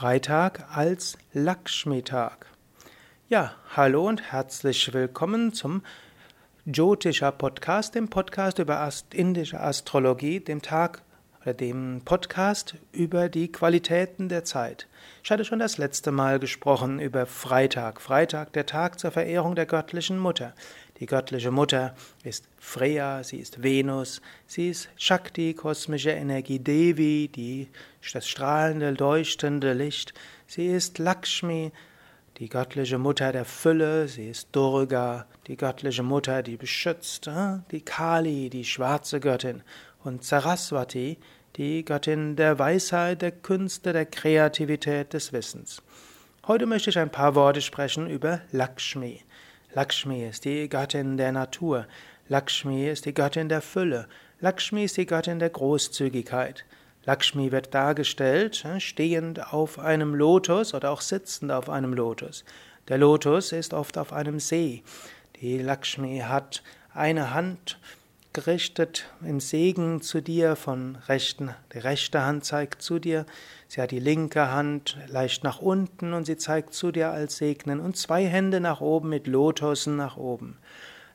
Freitag als Lakshmi-Tag. Ja, hallo und herzlich willkommen zum Jyotisha Podcast, dem Podcast über indische Astrologie, dem Tag oder dem Podcast über die Qualitäten der Zeit. Ich hatte schon das letzte Mal gesprochen über Freitag. Freitag, der Tag zur Verehrung der göttlichen Mutter. Die göttliche Mutter ist Freya, sie ist Venus, sie ist Shakti, kosmische Energie Devi, die, das strahlende, leuchtende Licht. Sie ist Lakshmi, die göttliche Mutter der Fülle, sie ist Durga, die göttliche Mutter, die beschützt, äh, die Kali, die schwarze Göttin und Saraswati, die Göttin der Weisheit, der Künste, der Kreativität, des Wissens. Heute möchte ich ein paar Worte sprechen über Lakshmi. Lakshmi ist die Göttin der Natur. Lakshmi ist die Göttin der Fülle. Lakshmi ist die Göttin der Großzügigkeit. Lakshmi wird dargestellt äh, stehend auf einem Lotus oder auch sitzend auf einem Lotus. Der Lotus ist oft auf einem See. Die Lakshmi hat eine Hand gerichtet im Segen zu dir von rechten, die rechte Hand zeigt zu dir, sie hat die linke Hand leicht nach unten und sie zeigt zu dir als Segnen und zwei Hände nach oben mit Lotusen nach oben.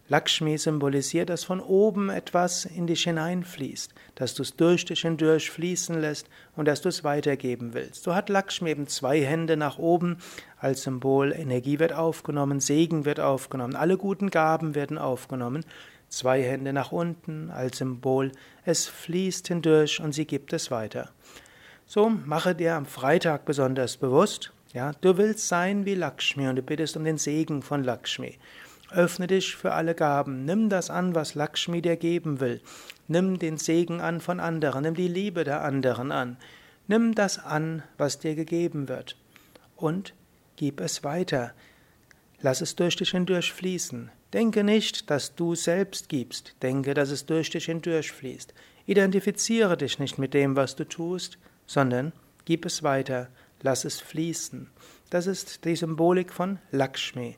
Lakshmi symbolisiert, dass von oben etwas in dich hineinfließt, dass du es durch dich hindurch fließen lässt und dass du es weitergeben willst. So hat Lakshmi eben zwei Hände nach oben als Symbol, Energie wird aufgenommen, Segen wird aufgenommen, alle guten Gaben werden aufgenommen, zwei Hände nach unten als Symbol, es fließt hindurch und sie gibt es weiter. So mache dir am Freitag besonders bewusst, ja, du willst sein wie Lakshmi und du bittest um den Segen von Lakshmi. Öffne dich für alle Gaben, nimm das an, was Lakshmi dir geben will. Nimm den Segen an von anderen, nimm die Liebe der anderen an. Nimm das an, was dir gegeben wird. Und gib es weiter. Lass es durch dich hindurch fließen. Denke nicht, dass du selbst gibst. Denke, dass es durch dich hindurch fließt. Identifiziere dich nicht mit dem, was du tust, sondern gib es weiter. Lass es fließen. Das ist die Symbolik von Lakshmi.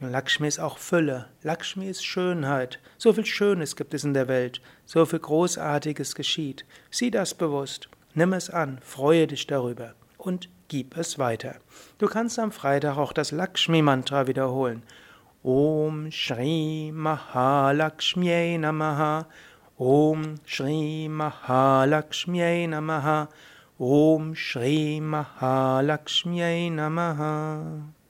Lakshmi ist auch Fülle. Lakshmi ist Schönheit. So viel Schönes gibt es in der Welt. So viel Großartiges geschieht. Sieh das bewusst. Nimm es an. Freue dich darüber. Und gib es weiter. Du kannst am Freitag auch das Lakshmi-Mantra wiederholen. Om Shri Mahalakshmi Namaha. Om Shri Mahalakshmi Namaha. Om Shri Mahalakshmi Namaha.